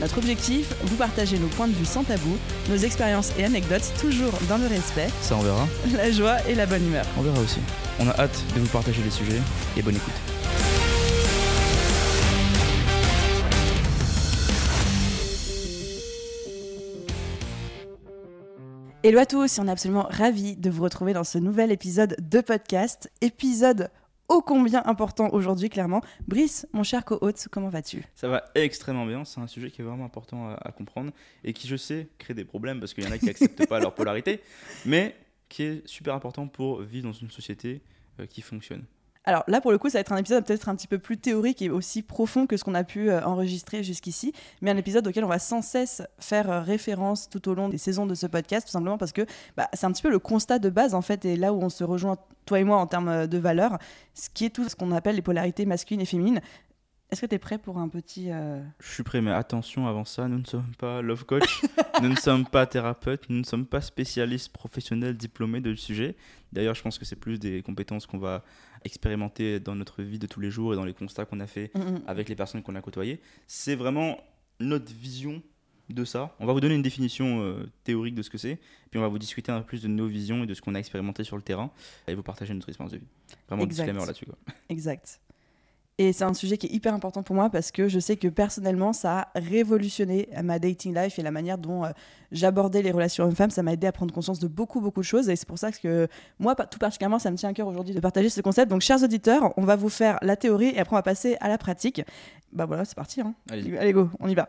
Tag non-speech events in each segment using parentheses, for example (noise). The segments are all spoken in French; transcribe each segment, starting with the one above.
Notre objectif, vous partager nos points de vue sans tabou, nos expériences et anecdotes toujours dans le respect, Ça on verra, la joie et la bonne humeur. on verra aussi. On a hâte de vous partager les sujets et bonne écoute. Hello à tous, on est absolument ravis de vous retrouver dans ce nouvel épisode de podcast. Épisode ô combien important aujourd'hui, clairement. Brice, mon cher co-hôte, comment vas-tu? Ça va extrêmement bien, c'est un sujet qui est vraiment important à, à comprendre et qui je sais crée des problèmes parce qu'il y en a qui acceptent pas leur (laughs) polarité, mais qui est super important pour vivre dans une société euh, qui fonctionne. Alors là, pour le coup, ça va être un épisode peut-être un petit peu plus théorique et aussi profond que ce qu'on a pu euh, enregistrer jusqu'ici, mais un épisode auquel on va sans cesse faire euh, référence tout au long des saisons de ce podcast, tout simplement parce que bah, c'est un petit peu le constat de base, en fait, et là où on se rejoint, toi et moi, en termes euh, de valeurs, ce qui est tout ce qu'on appelle les polarités masculines et féminines. Est-ce que tu es prêt pour un petit... euh, Je suis prêt, mais attention avant ça, nous ne sommes pas love coach, (laughs) nous ne sommes pas thérapeutes, nous ne sommes pas spécialistes professionnels diplômés de sujet. D'ailleurs, je pense que c'est plus des compétences qu'on va expérimenter dans notre vie de tous les jours et dans les constats qu'on a fait mm, mm. avec les personnes qu'on a côtoyées. C'est vraiment notre vision de ça. On va vous donner une définition euh, théorique de ce que c'est, puis on va vous discuter un peu plus de nos visions et de ce qu'on a expérimenté sur le terrain et vous partager notre expérience de vie. Vraiment Exact. disclaimer là-dessus. Exact. Et c'est un sujet qui est hyper important pour moi parce que je sais que personnellement, ça a révolutionné ma dating life et la manière dont euh, j'abordais les relations hommes-femmes. Ça m'a aidé à prendre conscience de beaucoup, beaucoup de choses. Et c'est pour ça que moi, tout particulièrement, ça me tient à cœur aujourd'hui de partager ce concept. Donc, chers auditeurs, on va vous faire la théorie et après, on va passer à la pratique. Bah voilà, c'est parti. Hein. Allez-y. Allez, go, on y va.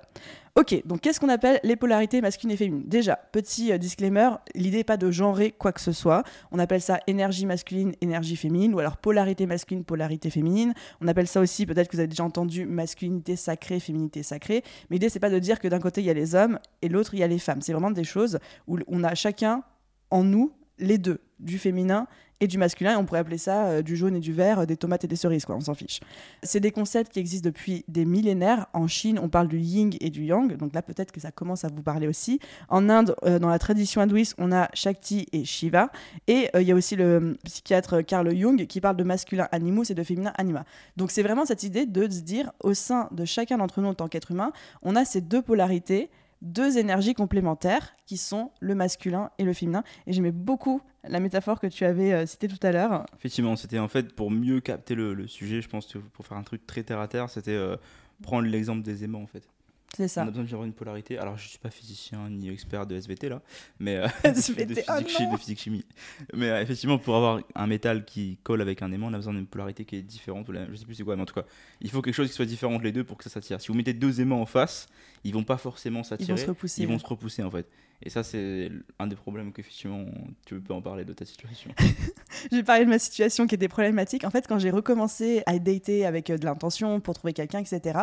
Ok, donc qu'est-ce qu'on appelle les polarités masculines et féminines? Déjà, petit euh, disclaimer, l'idée n'est pas de genrer quoi que ce soit. On appelle ça énergie masculine, énergie féminine, ou alors polarité masculine, polarité féminine. On appelle ça aussi, peut-être que vous avez déjà entendu, masculinité sacrée, féminité sacrée. Mais l'idée, c'est pas de dire que d'un côté, il y a les hommes et l'autre, il y a les femmes. C'est vraiment des choses où on a chacun en nous les deux, du féminin et du masculin, et on pourrait appeler ça euh, du jaune et du vert, euh, des tomates et des cerises, quoi, on s'en fiche. C'est des concepts qui existent depuis des millénaires. En Chine, on parle du yin et du yang, donc là peut-être que ça commence à vous parler aussi. En Inde, euh, dans la tradition hindouiste, on a Shakti et Shiva. Et il y a aussi le psychiatre Carl Jung qui parle de masculin animus et de féminin anima. Donc c'est vraiment cette idée de se dire, au sein de chacun d'entre nous en tant qu'être humain, on a ces deux polarités, deux énergies complémentaires qui sont le masculin et le féminin. Et j'aimais beaucoup la métaphore que tu avais euh, citée tout à l'heure. Effectivement, c'était en fait pour mieux capter le, sujet, je pense pour faire un truc très terre à terre, c'était euh, prendre l'exemple des aimants en fait. C'est On ça. a besoin d'avoir une polarité. Alors, je suis pas physicien ni expert de SVT là, mais euh, (laughs) (laughs) SVT, de, physique, oh de physique chimie. Mais euh, effectivement, pour avoir un métal qui colle avec un aimant, on a besoin d'une polarité qui est différente. ou la- Je sais plus c'est quoi, mais en tout cas, il faut quelque chose qui soit différent entre les deux pour que ça s'attire. Si vous mettez deux aimants en face, ils vont pas forcément Ils vont s'attirer. se repousser. Ils vont se repousser en fait. Et ça, c'est un des problèmes qu'effectivement, tu peux en parler de ta situation. (laughs) J'ai parlé de ma situation qui était problématique. En fait, quand j'ai recommencé à dater avec euh, de l'intention pour trouver quelqu'un, etc.,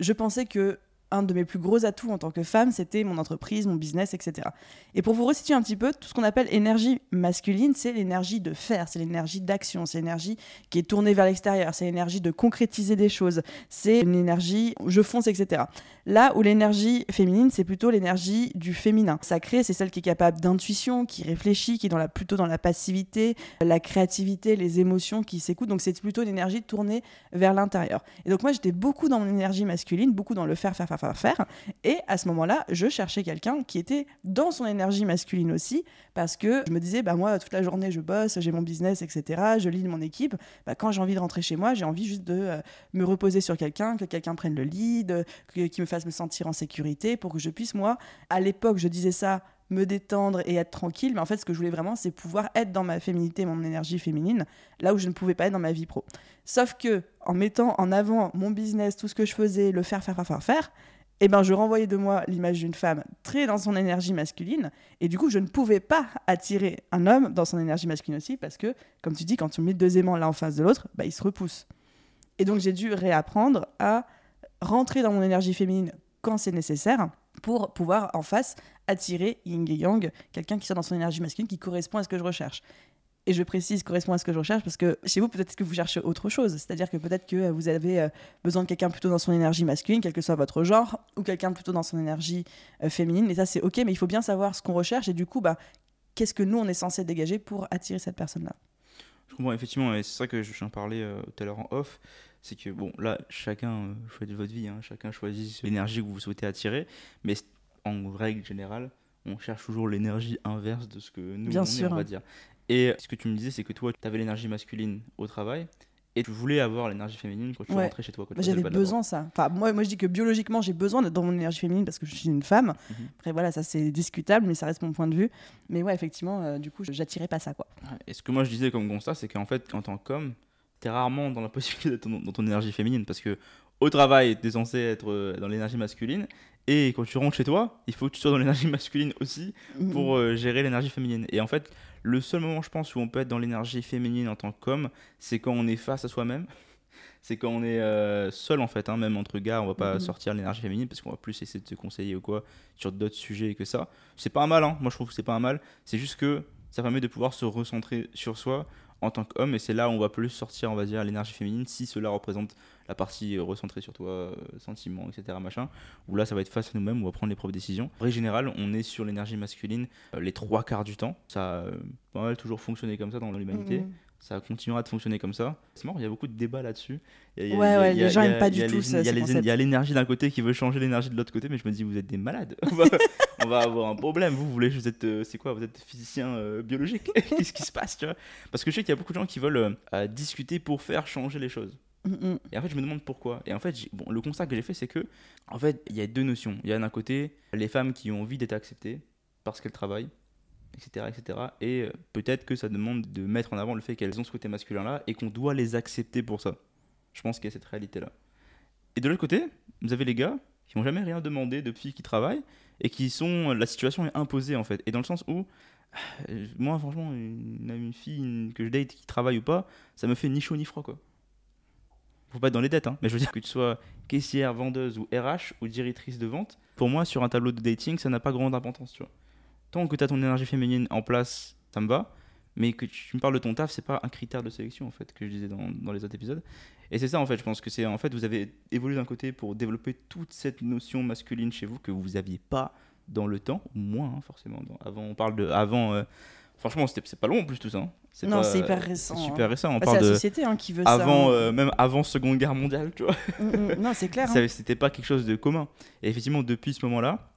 je pensais que un de mes plus gros atouts en tant que femme, c'était mon entreprise, mon business, etc. Et pour vous resituer un petit peu, tout ce qu'on appelle énergie masculine, c'est l'énergie de faire, c'est l'énergie d'action, c'est l'énergie qui est tournée vers l'extérieur, c'est l'énergie de concrétiser des choses, c'est une énergie je fonce, etc. Là où l'énergie féminine, c'est plutôt l'énergie du féminin. Sacré, c'est celle qui est capable d'intuition, qui réfléchit, qui est dans la, plutôt dans la passivité, la créativité, les émotions qui s'écoutent. Donc c'est plutôt une énergie tournée vers l'intérieur. Et donc moi j'étais beaucoup dans mon énergie masculine, beaucoup dans le faire, faire, faire, faire, faire. Et à ce moment-là, je cherchais quelqu'un qui était dans son énergie masculine aussi, parce que je me disais, bah moi toute la journée je bosse, j'ai mon business, etc. Je lead mon équipe. Bah, quand j'ai envie de rentrer chez moi, j'ai envie juste de euh, me reposer sur quelqu'un, que quelqu'un prenne le lead, qui me fasse me sentir en sécurité, pour que je puisse moi, à l'époque je disais ça me détendre et être tranquille. Mais en fait, ce que je voulais vraiment, c'est pouvoir être dans ma féminité, mon énergie féminine, là où je ne pouvais pas être dans ma vie pro. Sauf que, en mettant en avant mon business, tout ce que je faisais, le faire, faire, faire, faire, faire, eh ben, je renvoyais de moi l'image d'une femme très dans son énergie masculine. Et du coup, je ne pouvais pas attirer un homme dans son énergie masculine aussi, parce que, comme tu dis, quand tu mets deux aimants l'un en face de l'autre, bah, ils se repoussent. Et donc, j'ai dû réapprendre à rentrer dans mon énergie féminine quand c'est nécessaire pour pouvoir en face attirer yin et yang, quelqu'un qui soit dans son énergie masculine qui correspond à ce que je recherche. et je précise, correspond à ce que je recherche, parce que chez vous, peut-être que vous cherchez autre chose. C'est-à-dire que peut-être que vous avez euh, besoin de quelqu'un plutôt dans son énergie masculine, quel que soit votre genre, ou quelqu'un plutôt dans son énergie euh, féminine. Et ça, c'est OK, mais il faut bien savoir ce qu'on recherche et du coup, bah, qu'est-ce que nous, on est censé dégager pour attirer cette personne-là? Je comprends, effectivement, et c'est ça que je viens parler euh, tout à l'heure en off. C'est que, bon, là, chacun choisit votre vie, hein, chacun choisit l'énergie que vous souhaitez attirer, mais en règle générale, on cherche toujours l'énergie inverse de ce que nous, Bien on, sûr. est, on va dire. Et ce que tu me disais, c'est que toi, tu avais l'énergie masculine au travail et tu voulais avoir l'énergie féminine quand tu Ouais. rentrais chez toi. Bah, J'avais besoin ça. Enfin, moi, moi, je dis que biologiquement, j'ai besoin d'être dans mon énergie féminine parce que je suis une femme. Mhm. Après, voilà, ça c'est discutable, mais ça reste mon point de vue. Mais ouais, effectivement, euh, du coup, je- j'attirais pas ça, quoi. Et ce que moi je disais comme constat, c'est qu'en fait, en tant qu'homme, t'es rarement dans la (laughs) possibilité d'être dans, dans ton énergie féminine parce que au travail, t'es censé être euh, dans l'énergie masculine et quand tu rentres chez toi, il faut que tu sois dans l'énergie (laughs) masculine aussi pour euh, gérer l'énergie féminine. Et en fait, le seul moment, je pense, où on peut être dans l'énergie féminine en tant qu'homme, c'est quand on est face à soi-même. (laughs) C'est quand on est euh, seul en fait, hein, même entre gars, on va pas Mhm. sortir l'énergie féminine parce qu'on va plus essayer de se conseiller ou quoi sur d'autres sujets que ça. C'est pas un mal, hein. moi je trouve que c'est pas un mal. C'est juste que ça permet de pouvoir se recentrer sur soi en tant qu'homme et c'est là où on va plus sortir, on va dire, l'énergie féminine si cela représente la partie euh, recentrée sur toi, euh, sentiments, etc. Machin, où là ça va être face à nous-mêmes, on va prendre les propres décisions. En règle générale, on est sur l'énergie masculine euh, les trois quarts du temps. Ça a pas mal toujours fonctionné comme ça dans l'humanité. Mhm. Ça continuera de fonctionner comme ça. C'est marrant, il y a beaucoup de débats là-dessus. Ouais, ouais, les gens il y a- aiment pas du tout ce- Il y a l'énergie d'un côté qui veut changer l'énergie de l'autre côté, mais je me dis, vous êtes des malades. (laughs) On va, on va avoir un problème. Vous, vous voulez, vous êtes, euh, c'est quoi Vous êtes physicien euh, biologique? (laughs) Qu'est-ce qui se passe, tu vois? Parce que je sais qu'il y a beaucoup de gens qui veulent euh, discuter pour faire changer les choses. Mhm. Et en fait, je me demande pourquoi. Et en fait, bon, le constat que j'ai fait, c'est que, en fait, il y a deux notions. Il y a d'un côté les femmes qui ont envie d'être acceptées parce qu'elles travaillent, etc., etc. Et euh, peut-être que ça demande de mettre en avant le fait qu'elles ont ce côté masculin-là et qu'on doit les accepter pour ça. Je pense qu'il y a cette réalité-là. Et de l'autre côté, vous avez les gars qui n'ont jamais rien demandé de filles qui travaillent et qui sont. La situation est imposée, en fait. Et dans le sens où. euh, Moi, franchement, une, fille que je date qui travaille ou pas, ça me fait ni chaud ni froid, quoi faut pas être dans les dettes, hein, mais je veux dire que tu sois caissière, vendeuse ou RH ou directrice de vente, pour moi, sur un tableau de dating, ça n'a pas grande importance. Tant que tu as ton énergie féminine en place, ça me va, mais que tu me parles de ton taf, c'est pas un critère de sélection, en fait, que je disais dans, dans les autres épisodes. Et c'est ça, en fait, je pense que c'est, en fait, vous avez évolué d'un côté pour développer toute cette notion masculine chez vous que vous aviez pas dans le temps, moins, hein, forcément. Avant, on parle de, avant, euh, franchement, c'est pas long en plus tout ça. hein. Non, c'est hyper récent, C'est hein. super récent, on Bah, parle la de société hein, qui veut ça. avant, hein. euh, même avant Seconde Guerre mondiale, tu vois. Mm, mm. Non, c'est clair. (laughs) hein. C'était pas quelque chose de commun. Et effectivement, depuis ce moment-là,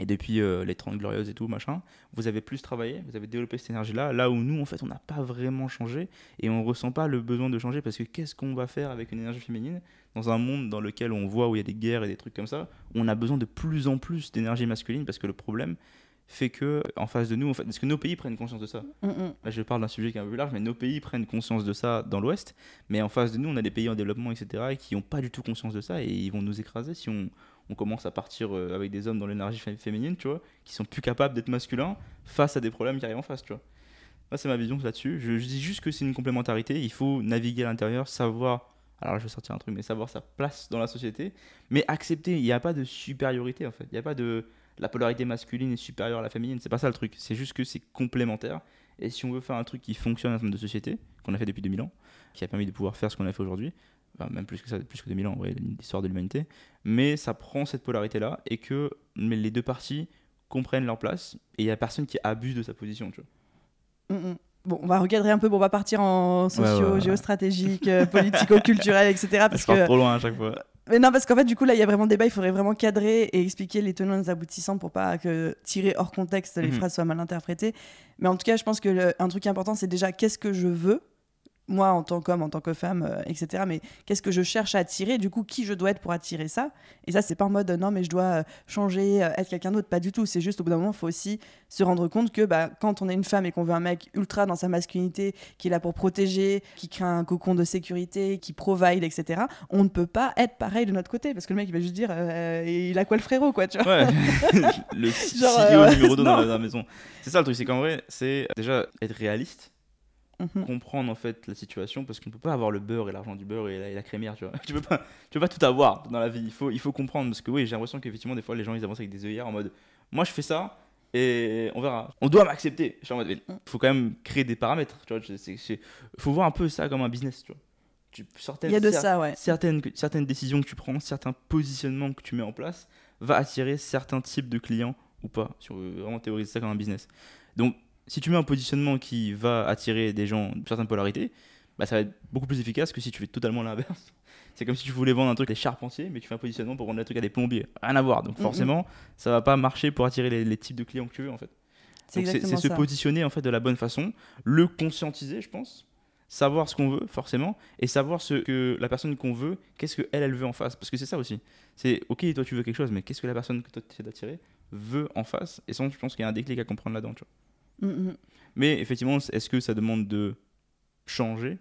et depuis euh, les 30 Glorieuses et tout, machin, vous avez plus travaillé, vous avez développé cette énergie-là, là où nous, en fait, on n'a pas vraiment changé et on ressent pas le besoin de changer parce que qu'est-ce qu'on va faire avec une énergie féminine dans un monde dans lequel on voit où il y a des guerres et des trucs comme ça, on a besoin de plus en plus d'énergie masculine parce que le problème fait que en face de nous, en fait, parce que nos pays prennent conscience de ça. Mm, mm. Là, je parle d'un sujet qui est un peu plus large, mais nos pays prennent conscience de ça dans l'Ouest. Mais en face de nous, on a des pays en développement, etc., et qui n'ont pas du tout conscience de ça et ils vont nous écraser si on, on commence à partir euh, avec des hommes dans l'énergie fé- féminine, tu vois, qui sont plus capables d'être masculins face à des problèmes qui arrivent en face, tu vois. Moi, c'est ma vision là-dessus. Je, je dis juste que c'est une complémentarité. Il faut naviguer à l'intérieur, savoir. Alors, je vais sortir un truc, mais savoir sa place dans la société, mais accepter. Il n'y a pas de supériorité en fait. Il n'y a pas de la polarité masculine est supérieure à la féminine. C'est pas ça le truc. C'est juste que c'est complémentaire. Et si on veut faire un truc qui fonctionne en termes de société, qu'on a fait depuis 2000 ans, qui a permis de pouvoir faire ce qu'on a fait aujourd'hui, enfin, même plus que ça, plus que 2000 ans vrai, l'histoire de l'humanité, mais ça prend cette polarité-là et que mais les deux parties comprennent leur place et il n'y a personne qui abuse de sa position. Tu vois. Mm, mm. Bon, on va recadrer un peu, bon, on va partir en socio, Ouais, ouais, ouais. géostratégique, euh, politico-culturel, etc. (laughs) Parce je que... trop loin à chaque fois. Mais non, parce qu'en fait, du coup, là, il y a vraiment débat. Il faudrait vraiment cadrer et expliquer les tenants et les aboutissants pour pas que tirer hors contexte les Mhm. phrases soient mal interprétées. Mais en tout cas, je pense que le- un truc important, c'est déjà qu'est-ce que je veux? Moi en tant qu'homme, en tant que femme, euh, etc. Mais qu'est-ce que je cherche à attirer Du coup, qui je dois être pour attirer ça? Et ça, c'est pas en mode euh, non, mais je dois euh, changer, euh, être quelqu'un d'autre. Pas du tout. C'est juste au bout d'un moment, il faut aussi se rendre compte que bah, quand on est une femme et qu'on veut un mec ultra dans sa masculinité, qui est là pour protéger, qui crée un cocon de sécurité, qui provide, etc., on ne peut pas être pareil de notre côté. Parce que le mec, il va juste dire euh, il a quoi le frérot, quoi, tu vois Ouais, (laughs) le Genre, euh, numéro 2 dans, (laughs) non. la- dans la maison. C'est ça le truc, c'est qu'en vrai, c'est déjà être réaliste, Mhm. comprendre en fait la situation, parce qu'on peut pas avoir le beurre et l'argent du beurre et la, et la crémière, tu vois. (laughs) Tu peux pas, tu peux pas tout avoir dans la vie. Il faut, il faut comprendre, parce que oui, j'ai l'impression qu'effectivement des fois les gens ils avancent avec des œillères en mode, moi je fais ça et on verra. On doit m'accepter. Je suis en mode, il Mm. faut quand même créer des paramètres. Tu vois, c'est- faut voir un peu ça comme un business. Tu vois. Tu, certaines, Il y a de cer- ça, ouais. certaines, certaines décisions que tu prends, certains positionnements que tu mets en place, va attirer certains types de clients ou pas. Si on veut vraiment théoriser ça comme un business. Donc, si tu mets un positionnement qui va attirer des gens de certaines polarités, bah, ça va être beaucoup plus efficace que si tu fais totalement l'inverse. (laughs) C'est comme si tu voulais vendre un truc à des charpentiers, mais tu fais un positionnement pour vendre un truc à des plombiers. Rien à voir. Donc forcément, ça va pas marcher pour attirer les, les types de clients que tu veux en fait. C'est se positionner en fait de la bonne façon, le conscientiser, je pense, savoir ce qu'on veut forcément, et savoir ce que la personne qu'on veut, qu'est-ce que elle elle veut en face, parce que c'est ça aussi. C'est ok, toi tu veux quelque chose, mais qu'est-ce que la personne que toi tu essaies d'attirer veut en face? Et ça, je pense qu'il y a un déclic à comprendre là-dedans. tu vois. Mm, mm. Mais effectivement, est-ce que ça demande de changer?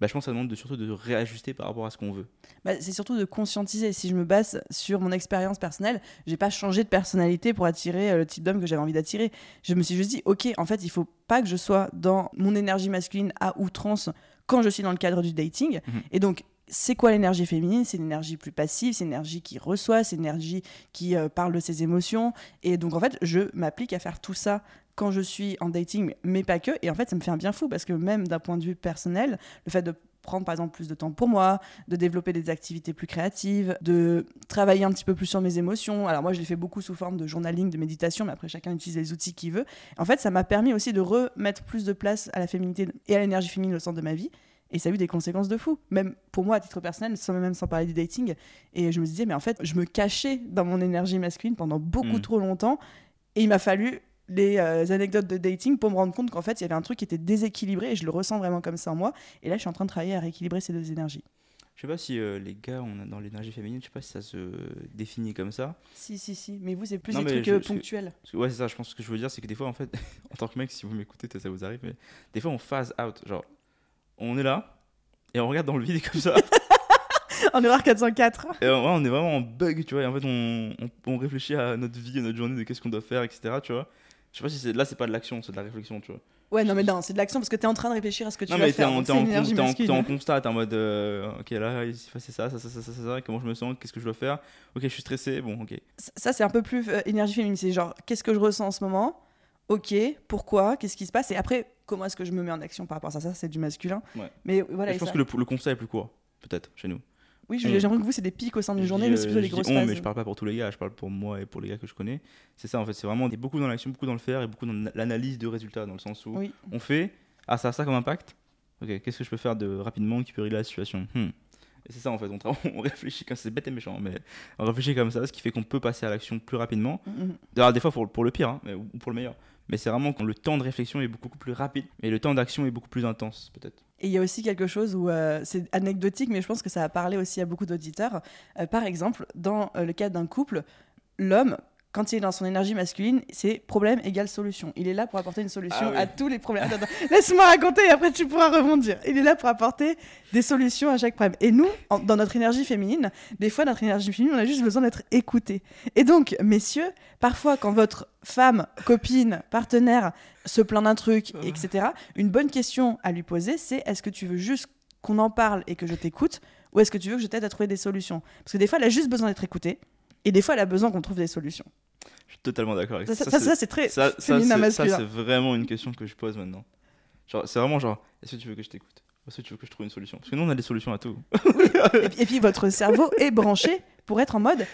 Bah, je pense que ça demande de, surtout de réajuster par rapport à ce qu'on veut. Bah, c'est surtout de conscientiser. Si je me base sur mon expérience personnelle, j'ai pas changé de personnalité pour attirer euh, le type d'homme que j'avais envie d'attirer. Je me suis juste dit, ok, en fait, il faut pas que je sois dans mon énergie masculine à outrance quand je suis dans le cadre du dating. Mhm. Et donc, c'est quoi l'énergie féminine? C'est l'énergie plus passive, c'est l'énergie qui reçoit, c'est l'énergie qui euh, parle de ses émotions. Et donc, en fait, je m'applique à faire tout ça quand je suis en dating, mais pas que. Et en fait, ça me fait un bien fou parce que même d'un point de vue personnel, le fait de prendre par exemple plus de temps pour moi, de développer des activités plus créatives, de travailler un petit peu plus sur mes émotions. Alors moi, je l'ai fait beaucoup sous forme de journaling, de méditation, mais après chacun utilise les outils qu'il veut. En fait, ça m'a permis aussi de remettre plus de place à la féminité et à l'énergie féminine au centre de ma vie. Et ça a eu des conséquences de fou, même pour moi à titre personnel, sans même sans parler du dating. Et je me disais, mais en fait, je me cachais dans mon énergie masculine pendant beaucoup Mm. trop longtemps. Et il m'a fallu les euh, anecdotes de dating pour me rendre compte qu'en fait, il y avait un truc qui était déséquilibré et je le ressens vraiment comme ça en moi. Et là, je suis en train de travailler à rééquilibrer ces deux énergies. Je sais pas si euh, les gars, on a dans l'énergie féminine, je sais pas si ça se définit comme ça. Si, si, si. Mais vous, c'est plus Non, des trucs je- euh, ponctuels. Que, ouais, c'est ça, je pense que ce que je veux dire, c'est que des fois, en fait, (laughs) en tant que mec, si vous m'écoutez, ça vous arrive, mais des fois, on phase out. Genre, on est là, et on regarde dans le vide comme ça, en erreur 404. et on, ouais, on est vraiment en bug, tu vois, et en fait, on, on, on réfléchit à notre vie, à notre journée, de qu'est-ce qu'on doit faire, etc., tu vois. Je sais pas si c'est là, c'est pas de l'action, c'est de la réflexion, tu vois. Ouais, non, mais non, c'est de l'action parce que t'es en train de réfléchir à ce que tu non, vas mais faire. en, donc t'es c'est en, t'es en- en constat, t'es en mode, euh, ok, là, passé ça, ça, ça, ça, ça, ça, comment je me sens, qu'est-ce que je dois faire, ok, je suis stressé, bon, ok. Ça, ça, c'est un peu plus euh, énergie féminine. C'est genre, qu'est-ce que je ressens en ce moment? Ok, pourquoi? Qu'est-ce qui se passe? Et après, comment est-ce que je me mets en action par rapport à ça? Ça, c'est du masculin. Ouais. Mais voilà, je pense ça- que le, le constat est plus court, peut-être, chez nous. Oui, on- j'ai l'impression que vous, c'est des pics au sein d'une journée, dis, mais c'est euh, plutôt des je dis grosses on, phases. mais je parle pas pour tous les gars, je parle pour moi et pour les gars que je connais. C'est ça en fait, c'est vraiment beaucoup dans l'action, beaucoup dans le faire et beaucoup dans l'analyse de résultats, dans le sens où Oui. on fait ah ça a ça comme impact. Ok, qu'est-ce que je peux faire de rapidement qui peut régler la situation? Hmm. Et c'est ça en fait, on, (laughs) on réfléchit quand c'est bête et méchant, mais on réfléchit comme ça, ce qui fait qu'on peut passer à l'action plus rapidement. Mhm. D'ailleurs, des fois pour, pour le pire, hein, mais- ou pour le meilleur. Mais c'est vraiment quand le temps de réflexion est beaucoup plus rapide et le temps d'action est beaucoup plus intense, peut-être. Et il y a aussi quelque chose où euh, c'est anecdotique, mais je pense que ça a parlé aussi à beaucoup d'auditeurs. Euh, par exemple, dans euh, le cadre d'un couple, l'homme, quand il est dans son énergie masculine, c'est problème égale solution. Il est là pour apporter une solution Ah oui. à tous les problèmes. Laisse-moi raconter et après tu pourras rebondir. Il est là pour apporter des solutions à chaque problème. Et nous, en- dans notre énergie féminine, des fois, notre énergie féminine, on a juste besoin d'être écouté. Et donc, messieurs, parfois, quand votre femme, copine, partenaire se plaint d'un truc, Ah. etc., une bonne question à lui poser, c'est est-ce que tu veux juste qu'on en parle et que je t'écoute ou est-ce que tu veux que je t'aide à trouver des solutions? Parce que des fois, elle a juste besoin d'être écoutée et des fois, elle a besoin qu'on trouve des solutions. Je suis totalement d'accord avec Ça, ça. ça, c'est- très ça, ça, féminin c'est- ça, masculin. c'est vraiment une question que je pose maintenant. C'est vraiment genre, est-ce que tu veux que je t'écoute? Est-ce que tu veux que je trouve une solution? Parce que nous, on a des solutions à tout. et, puis, et puis, votre cerveau est branché pour être en mode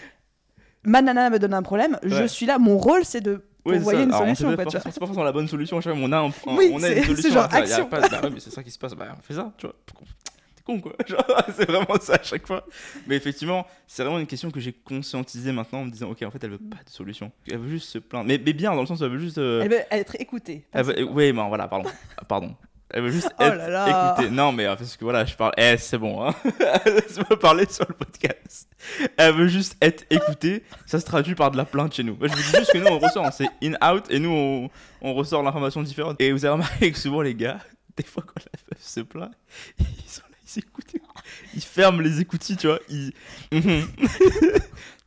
ma nana me donne un problème, je suis là, mon rôle c'est de Ouais, envoyer ça. une Alors, solution. pas. C'est pas forcément la bonne solution, on a, un- un- Oui, on a c'est- une solution. genre action. pas- bah ouais, mais c'est ça qui se passe, bah, on fait ça, tu vois. Con quoi. (laughs) (laughs) C'est vraiment ça à chaque fois. Mais effectivement, c'est vraiment une question que j'ai conscientisée maintenant en me disant, ok, en fait, elle veut pas de solution. Elle veut juste se plaindre. Mais, mais bien, dans le sens où elle veut juste. euh, Elle veut être écoutée. veut- oui, mais voilà, pardon. (laughs) Ah, pardon. Elle veut juste Oh être là là. écoutée. Non, mais euh, parce que voilà, je parle. Eh, c'est bon, hein. Laisse-moi parler sur le podcast. Elle veut juste être écoutée. Ça se traduit par de la plainte chez nous. Je vous dis juste que nous, on ressort. C'est in-out et nous, on, on ressort l'information différente. Et vous avez remarqué que souvent, les gars, des fois, quand la meuf se plaint, ils sont là, ils écoutent. Ils ferment les écoutilles, tu vois. Ils. Mhm. (laughs)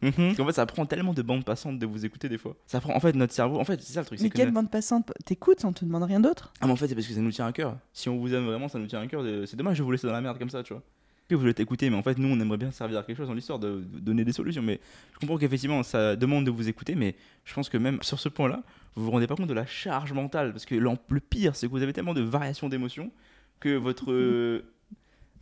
Mhm. En fait, ça prend tellement de bandes passantes de vous écouter des fois. Ça prend, en fait, notre cerveau. En fait, c'est ça le truc. Mais que quelle notre- bande passante T'écoutes, on te demande rien d'autre? Ah mais en fait c'est parce que ça nous tient à cœur. Si on vous aime vraiment, ça nous tient à cœur. de- C'est dommage de vous laisser dans la merde comme ça, tu vois. que vous êtes écouté, mais en fait, nous, on aimerait bien servir à quelque chose dans l'histoire, de, de donner des solutions. Mais je comprends qu'effectivement, ça demande de vous écouter, mais je pense que même sur ce point-là, vous vous rendez pas compte de la charge mentale. Parce que le le pire, c'est que vous avez tellement de variations d'émotions que votre.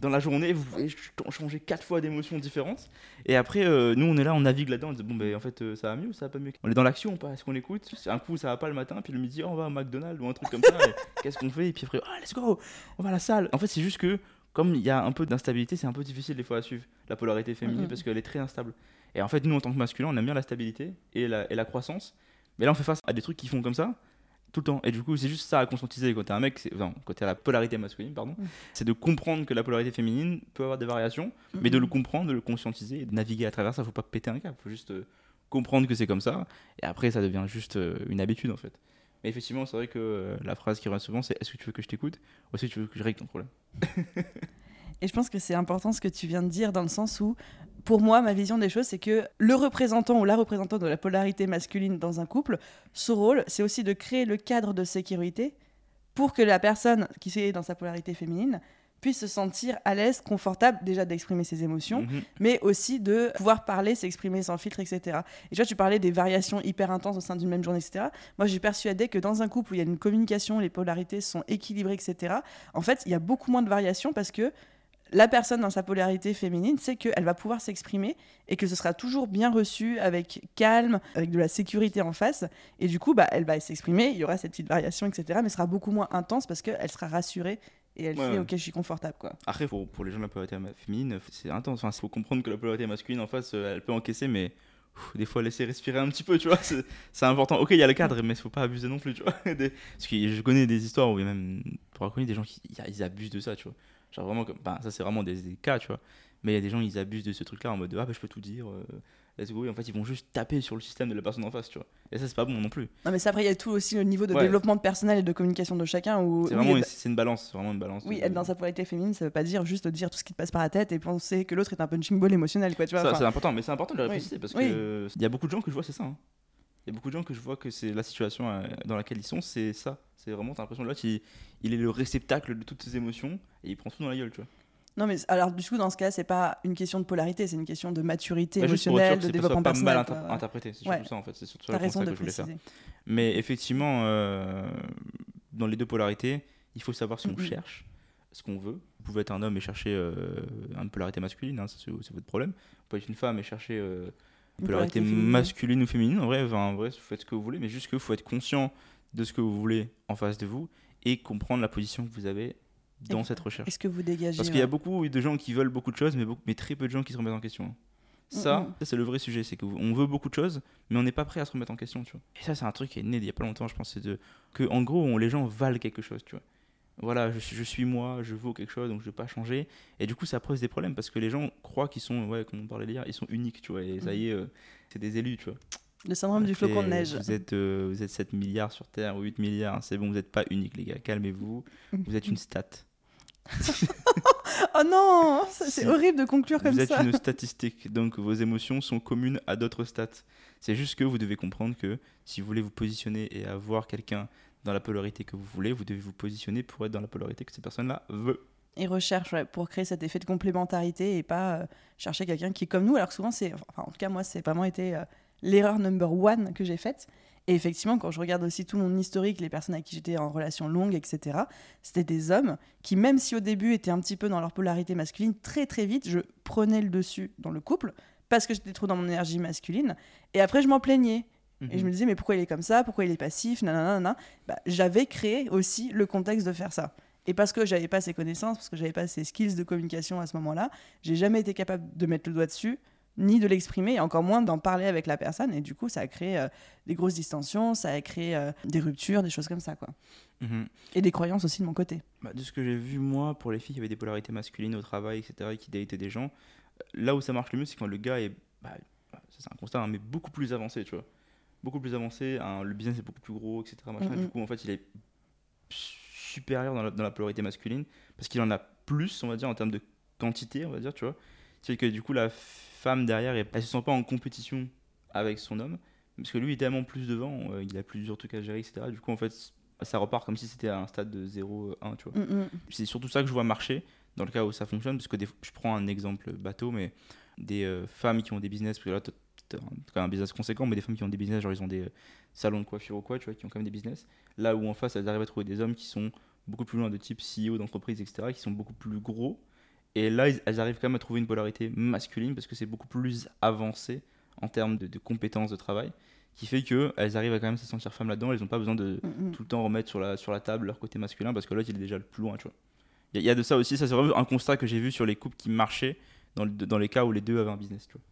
Dans la journée, vous pouvez ch- changer quatre fois d'émotions différentes. Et après, euh, nous, on est là, on navigue là-dedans. On dit, bon, ben, en fait, euh, ça va mieux ou ça va pas mieux? On est dans l'action ou pas? Est-ce qu'on écoute? C'est Un coup, ça va pas le matin, puis le midi, oh, on va à McDonald's ou un truc comme ça. (laughs) Qu'est-ce qu'on fait? Et puis après, ah, let's go On va à la salle. En fait, c'est juste que, comme il y a un peu d'instabilité, c'est un peu difficile des fois à suivre la polarité féminine Mhm. parce qu'elle est très instable. Et en fait, nous, en tant que masculin, on aime bien la stabilité et la, et la croissance. Mais là, on fait face à des trucs qui font comme ça tout le temps. Et du coup, c'est juste ça à conscientiser quand t'es un mec, c'est- enfin, quand t'es à la polarité masculine, pardon, Mhm. c'est de comprendre que la polarité féminine peut avoir des variations, mais de le comprendre, de le conscientiser et de naviguer à travers ça. Faut pas péter un câble, faut juste euh, comprendre que c'est comme ça. Et après, ça devient juste euh, une habitude en fait. Mais effectivement, c'est vrai que euh, la phrase qui revient souvent, c'est Est-ce que tu veux que je t'écoute ou est-ce que tu veux que je règle ton problème? (laughs) Et je pense que c'est important ce que tu viens de dire dans le sens où, pour moi, ma vision des choses, c'est que le représentant ou la représentante de la polarité masculine dans un couple, son rôle, c'est aussi de créer le cadre de sécurité pour que la personne qui est dans sa polarité féminine puisse se sentir à l'aise, confortable déjà d'exprimer ses émotions, Mhm. mais aussi de pouvoir parler, s'exprimer sans filtre, etc. Et tu vois, tu parlais des variations hyper intenses au sein d'une même journée, etc. Moi, j'ai persuadé que dans un couple où il y a une communication, les polarités sont équilibrées, etc., en fait, il y a beaucoup moins de variations parce que la personne dans sa polarité féminine sait qu'elle va pouvoir s'exprimer et que ce sera toujours bien reçu avec calme, avec de la sécurité en face. Et du coup, bah, elle va s'exprimer, il y aura cette petite variation, etc. Mais ce sera beaucoup moins intense parce qu'elle sera rassurée et elle Ouais, sait, ouais. ok, je suis confortable. quoi. Après, pour, pour les gens de la polarité féminine, c'est intense. Enfin, il faut comprendre que la polarité masculine en face, euh, elle peut encaisser, mais ouf, des fois laisser respirer un petit peu, tu vois. C'est c'est important. Ok, il y a le cadre, mais il faut pas abuser non plus, tu vois. (laughs) Des- Parce que je connais des histoires où il y a même, pour connaître des gens qui ils abusent de ça, tu vois. Genre vraiment, comme, bah, ça c'est vraiment des, des cas, tu vois. Mais il y a des gens, ils abusent de ce truc-là en mode ah, bah, je peux tout dire, euh, let's go. Et en fait, ils vont juste taper sur le système de la personne en face, tu vois. Et ça, c'est pas bon non plus. Non, mais ça, après, il y a tout aussi le niveau de Ouais. développement de personnel et de communication de chacun. Où, C'est oui, vraiment eh une, ben- c'est une balance, vraiment une balance. oui, être dans sa polarité féminine, ça veut pas dire juste dire tout ce qui te passe par la tête et penser que l'autre est un punching ball émotionnel, quoi, tu vois. Ça, c'est important, mais c'est important de le Oui. préciser parce Oui. que il y a beaucoup de gens que je vois, c'est ça. hein. Il y a beaucoup de gens que je vois que c'est la situation euh, dans laquelle ils sont, c'est ça. C'est vraiment, t'as l'impression que l'autre, il, il est le réceptacle de toutes ses émotions et il prend tout dans la gueule, tu vois. Non, mais alors, du coup, dans ce cas, c'est pas une question de polarité, c'est une question de maturité Bah, émotionnelle, de c'est développement pas mal personnel. inter- quoi. interprété. C'est Ouais. surtout ça, en fait. C'est surtout le raison de que je voulais faire. Mais effectivement, euh, dans les deux polarités, il faut savoir si on Mhm. cherche ce qu'on veut. Vous pouvez être un homme et chercher euh, une polarité masculine, hein, ça, c'est votre problème. Vous pouvez être une femme et chercher euh, polarité masculine ou féminine. En vrai, enfin, en vrai, vous faites ce que vous voulez, mais juste qu'il faut être conscient de ce que vous voulez en face de vous et comprendre la position que vous avez dans Et- cette recherche. Est-ce que vous dégagez Parce qu'il y a ouais. beaucoup de gens qui veulent beaucoup de choses, mais, beaucoup- mais très peu de gens qui se remettent en question. Ça, Mhm. ça, c'est le vrai sujet, c'est qu'on veut beaucoup de choses, mais on n'est pas prêt à se remettre en question, tu vois. Et ça, c'est un truc qui est né il y a pas longtemps, je pense, c'est de que en gros, on- les gens valent quelque chose, tu vois. Voilà, je, suis- je suis moi, je vaux quelque chose, donc je vais pas changer. Et du coup, ça pose des problèmes parce que les gens croient qu'ils sont, ouais, comme on parlait hier, ils sont uniques, tu vois. Et ça y est, euh, c'est des élus, tu vois. Le syndrome du flocon de neige. Vous êtes, euh, vous êtes 7 milliards sur Terre ou 8 milliards, c'est bon, vous n'êtes pas unique, les gars, calmez-vous. Vous êtes une stat. (laughs) Oh non ça, C'est horrible de conclure comme vous êtes ça. une statistique, donc vos émotions sont communes à d'autres stats. C'est juste que vous devez comprendre que si vous voulez vous positionner et avoir quelqu'un dans la polarité que vous voulez, vous devez vous positionner pour être dans la polarité que cette personne-là veut. Ils recherchent ouais, pour créer cet effet de complémentarité et pas euh, chercher quelqu'un qui est comme nous. Alors que souvent, c'est, enfin, en tout cas, moi, c'est vraiment été euh, l'erreur number one que j'ai faite. Et effectivement, quand je regarde aussi tout mon historique, les personnes avec qui j'étais en relation longue, etc., c'était des hommes qui, même si au début étaient un petit peu dans leur polarité masculine, très très vite, je prenais le dessus dans le couple parce que j'étais trop dans mon énergie masculine. Et après, je m'en plaignais. Et je me disais, mais pourquoi il est comme ça? Pourquoi il est passif? Nanana. Bah, J'avais créé aussi le contexte de faire ça. Et parce que j'avais pas ces connaissances, parce que j'avais pas ces skills de communication à ce moment-là, j'ai jamais été capable de mettre le doigt dessus, ni de l'exprimer, et encore moins d'en parler avec la personne. Et du coup, ça a créé euh, des grosses distensions, ça a créé euh, des ruptures, des choses comme ça, quoi. Mhm. Et des croyances aussi de mon côté. Bah, de ce que j'ai vu, moi, pour les filles qui avaient des polarités masculines au travail, etc., et qui dataient des gens, là où ça marche le mieux, c'est quand le gars est, bah, c'est un constat, hein, mais beaucoup plus avancé, tu vois. Beaucoup plus avancé, hein, le business est beaucoup plus gros, etc. machin. Du coup, en fait, il est supérieur dans la, dans la polarité masculine, parce qu'il en a plus, on va dire, en termes de quantité, on va dire, tu vois. C'est que du coup, la femme derrière, elle, elle se sent pas en compétition avec son homme, parce que lui est tellement plus devant, euh, il a plusieurs trucs à gérer, etc. Du coup, en fait, ça repart comme si c'était à un stade de 0-1, tu vois. Mm. C'est surtout ça que je vois marcher dans le cas où ça fonctionne, parce que des, je prends un exemple bateau, mais des euh, femmes qui ont des business, parce que là, quand même un business conséquent, mais des femmes qui ont des business, genre ils ont des euh, salons de coiffure ou quoi, tu vois, qui ont quand même des business. Là où en face, elles arrivent à trouver des hommes qui sont beaucoup plus loin de type CEO d'entreprise, etc., qui sont beaucoup plus gros. Et là, elles arrivent quand même à trouver une polarité masculine parce que c'est beaucoup plus avancé en termes de, compétences de travail, qui fait qu'elles arrivent à quand même se sentir femmes là-dedans. Elles n'ont pas besoin de mm, mm. tout le temps remettre sur la, sur la table leur côté masculin parce que l'autre, il est déjà le plus loin, tu vois. Il y, a de ça aussi. Ça, c'est vraiment un constat que j'ai vu sur les couples qui marchaient dans, dans les cas où les deux avaient un business, tu vois.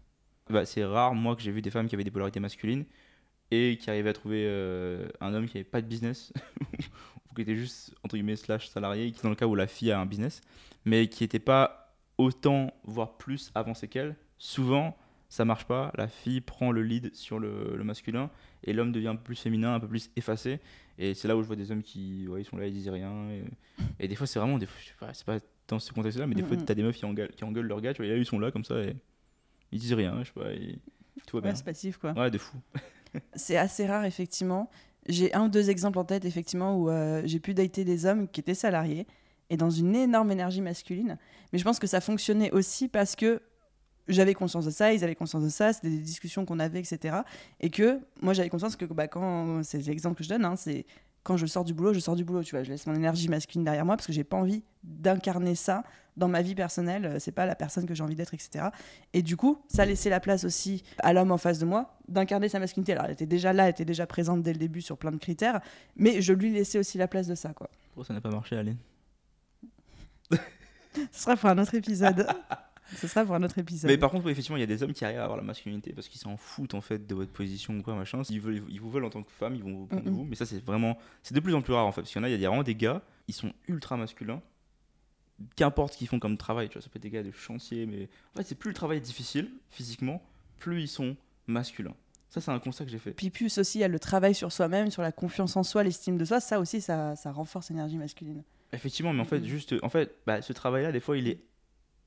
Bah, c'est rare, moi, que j'ai vu des femmes qui avaient des polarités masculines et qui arrivaient à trouver euh, un homme qui n'avait pas de business (laughs) ou qui était juste, entre guillemets, slash salarié, qui dans le cas où la fille a un business, mais qui n'était pas autant, voire plus avancé qu'elle. Souvent, ça marche pas, la fille prend le lead sur le, masculin et l'homme devient un peu plus féminin, un peu plus effacé. Et c'est là où je vois des hommes qui ils sont là, ils disent rien. Et, des fois, c'est vraiment, des c'est pas dans ce contexte-là, mais des fois, tu as des meufs qui engueulent, qui engueulent leur gars, tu vois, ils sont là comme ça et ils disent rien, je sais pas, tout va bien. c'est passif quoi. Ouais, de fou. (laughs) c'est assez rare, effectivement. J'ai un ou deux exemples en tête, effectivement, où euh, j'ai pu dater des hommes qui étaient salariés et dans une énorme énergie masculine. Mais je pense que ça fonctionnait aussi parce que j'avais conscience de ça, ils avaient conscience de ça, c'était des discussions qu'on avait, etc. Et que moi, j'avais conscience que bah, quand, c'est l'exemple que je donne, hein, c'est quand je sors du boulot, je sors du boulot, tu vois, je laisse mon énergie masculine derrière moi parce que j'ai pas envie d'incarner ça dans ma vie personnelle, euh, c'est pas la personne que j'ai envie d'être, etc. Et du coup, ça laissait la place aussi à l'homme en face de moi d'incarner sa masculinité. Alors, elle était déjà là, elle était déjà présente dès le début sur plein de critères, mais je lui laissais aussi la place de ça, quoi. ça n'a pas marché, Aline (laughs) Ce sera pour un autre épisode. (laughs) Ce sera pour un autre épisode. Mais par contre, effectivement, il y a des hommes qui arrivent à avoir la masculinité parce qu'ils s'en foutent en fait de votre position ou quoi, machin. Ils, veulent, ils vous veulent en tant que femme, ils vont vous prendre vous. Mais ça, c'est vraiment. C'est de plus en plus rare en fait. Parce qu'il y en a, il y a vraiment des gars, ils sont ultra masculins. Qu'importe ce qu'ils font comme travail, tu vois, ça peut être des gars de chantier, mais en fait, c'est plus le travail est difficile physiquement, plus ils sont masculins. Ça, c'est un constat que j'ai fait. Puis plus aussi, il y a le travail sur soi-même, sur la confiance en soi, l'estime de soi. Ça aussi, ça, ça renforce l'énergie masculine. Effectivement, mais en fait, juste, en fait, bah, ce travail-là, des fois, il est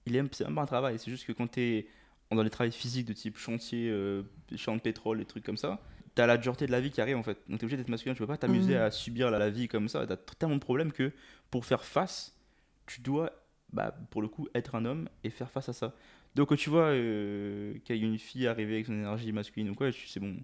il aime, c'est même pas un travail, c'est juste que quand tu es dans les travails physiques de type chantier, euh, champ de pétrole, des trucs comme ça, tu as la dureté de la vie qui arrive en fait. Donc tu es obligé d'être masculin, tu peux pas t'amuser mhm. à subir la, vie comme ça. Tu as tellement de problèmes que pour faire face, tu dois, bah, pour le coup, être un homme et faire face à ça. Donc quand tu vois euh, qu'il y a une fille arriver avec son énergie masculine ou quoi, c'est bon,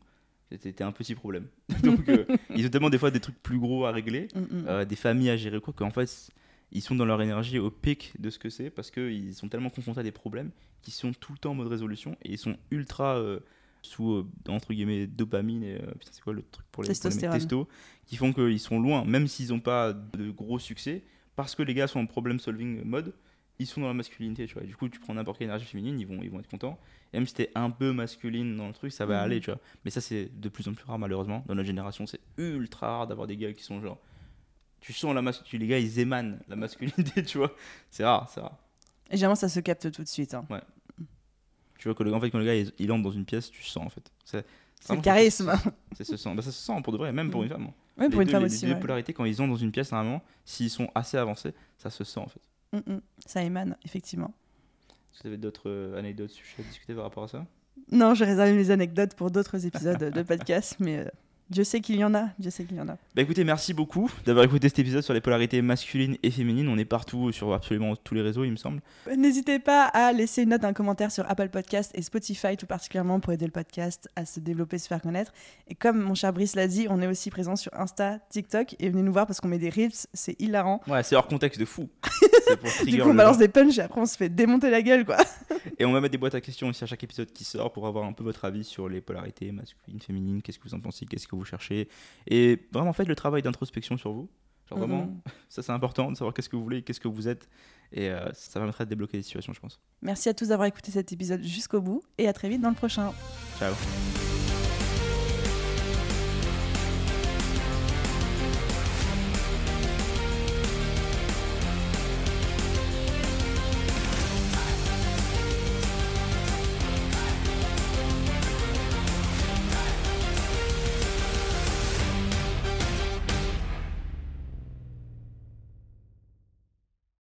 c'était un petit problème. (laughs) Donc euh, (laughs) ils ont tellement des fois des trucs plus gros à régler, mm, mm. des familles à gérer, quoi, qu'en fait ils sont dans leur énergie au pic de ce que c'est parce qu'ils sont tellement confrontés à des problèmes qu'ils sont tout le temps en mode résolution et ils sont ultra euh, sous euh, entre guillemets dopamine et euh, putain c'est quoi le truc pour les, testos qui font qu'ils sont loin même s'ils n'ont pas de gros succès parce que les gars sont en problem solving mode ils sont dans la masculinité tu vois du coup tu prends n'importe quelle énergie féminine ils vont ils vont être contents et même si t'es un peu masculine dans le truc ça va mhm. aller tu vois mais ça c'est de plus en plus rare malheureusement dans notre génération c'est ultra rare d'avoir des gars qui sont genre tu sens la masculinité, les gars, ils émanent la masculinité, (laughs) tu vois. C'est rare, c'est rare. Et généralement, ça se capte tout de suite. Hein. Ouais. Tu vois, que le, en fait, quand le gars il, entre dans une pièce, tu sens en fait. C'est le charisme. Ça, se sent. Bah, ça se sent pour de vrai, même pour mm. une femme. Oui, pour une femme les, aussi. Les deux polarités, quand ils ont dans une pièce moment, s'ils sont assez avancés, ça se sent en fait. Mm, mm. Ça émane, effectivement. Est-ce que vous avez d'autres euh, anecdotes, sujets à discuter par rapport à ça? Non, je réserve mes anecdotes pour d'autres épisodes de podcast, mais euh, Dieu sait qu'il y en a, Dieu sait qu'il y en a. Bah écoutez, merci beaucoup d'avoir écouté cet épisode sur les polarités masculines et féminines. On est partout sur absolument tous les réseaux, il me semble. N'hésitez pas à laisser une note, un commentaire sur Apple Podcast et Spotify tout particulièrement pour aider le podcast à se développer, se faire connaître. Et comme mon cher Brice l'a dit, on est aussi présent sur Insta, TikTok et venez nous voir parce qu'on met des reels, c'est hilarant. Ouais, c'est hors contexte de fou. Du coup, on balance des punchs et après on se fait démonter la gueule quoi. (laughs) et on va mettre des boîtes à questions aussi à chaque épisode qui sort pour avoir un peu votre avis sur les polarités masculines, féminines, qu'est-ce que vous en pensez, qu'est-ce que vous cherchez? Et vraiment, faites le travail d'introspection sur vous. Genre vraiment, mhm. ça c'est important de savoir qu'est-ce que vous voulez, qu'est-ce que vous êtes. Et euh, ça permettra de débloquer des situations, je pense. Merci à tous d'avoir écouté cet épisode jusqu'au bout et à très vite dans le prochain. Ciao.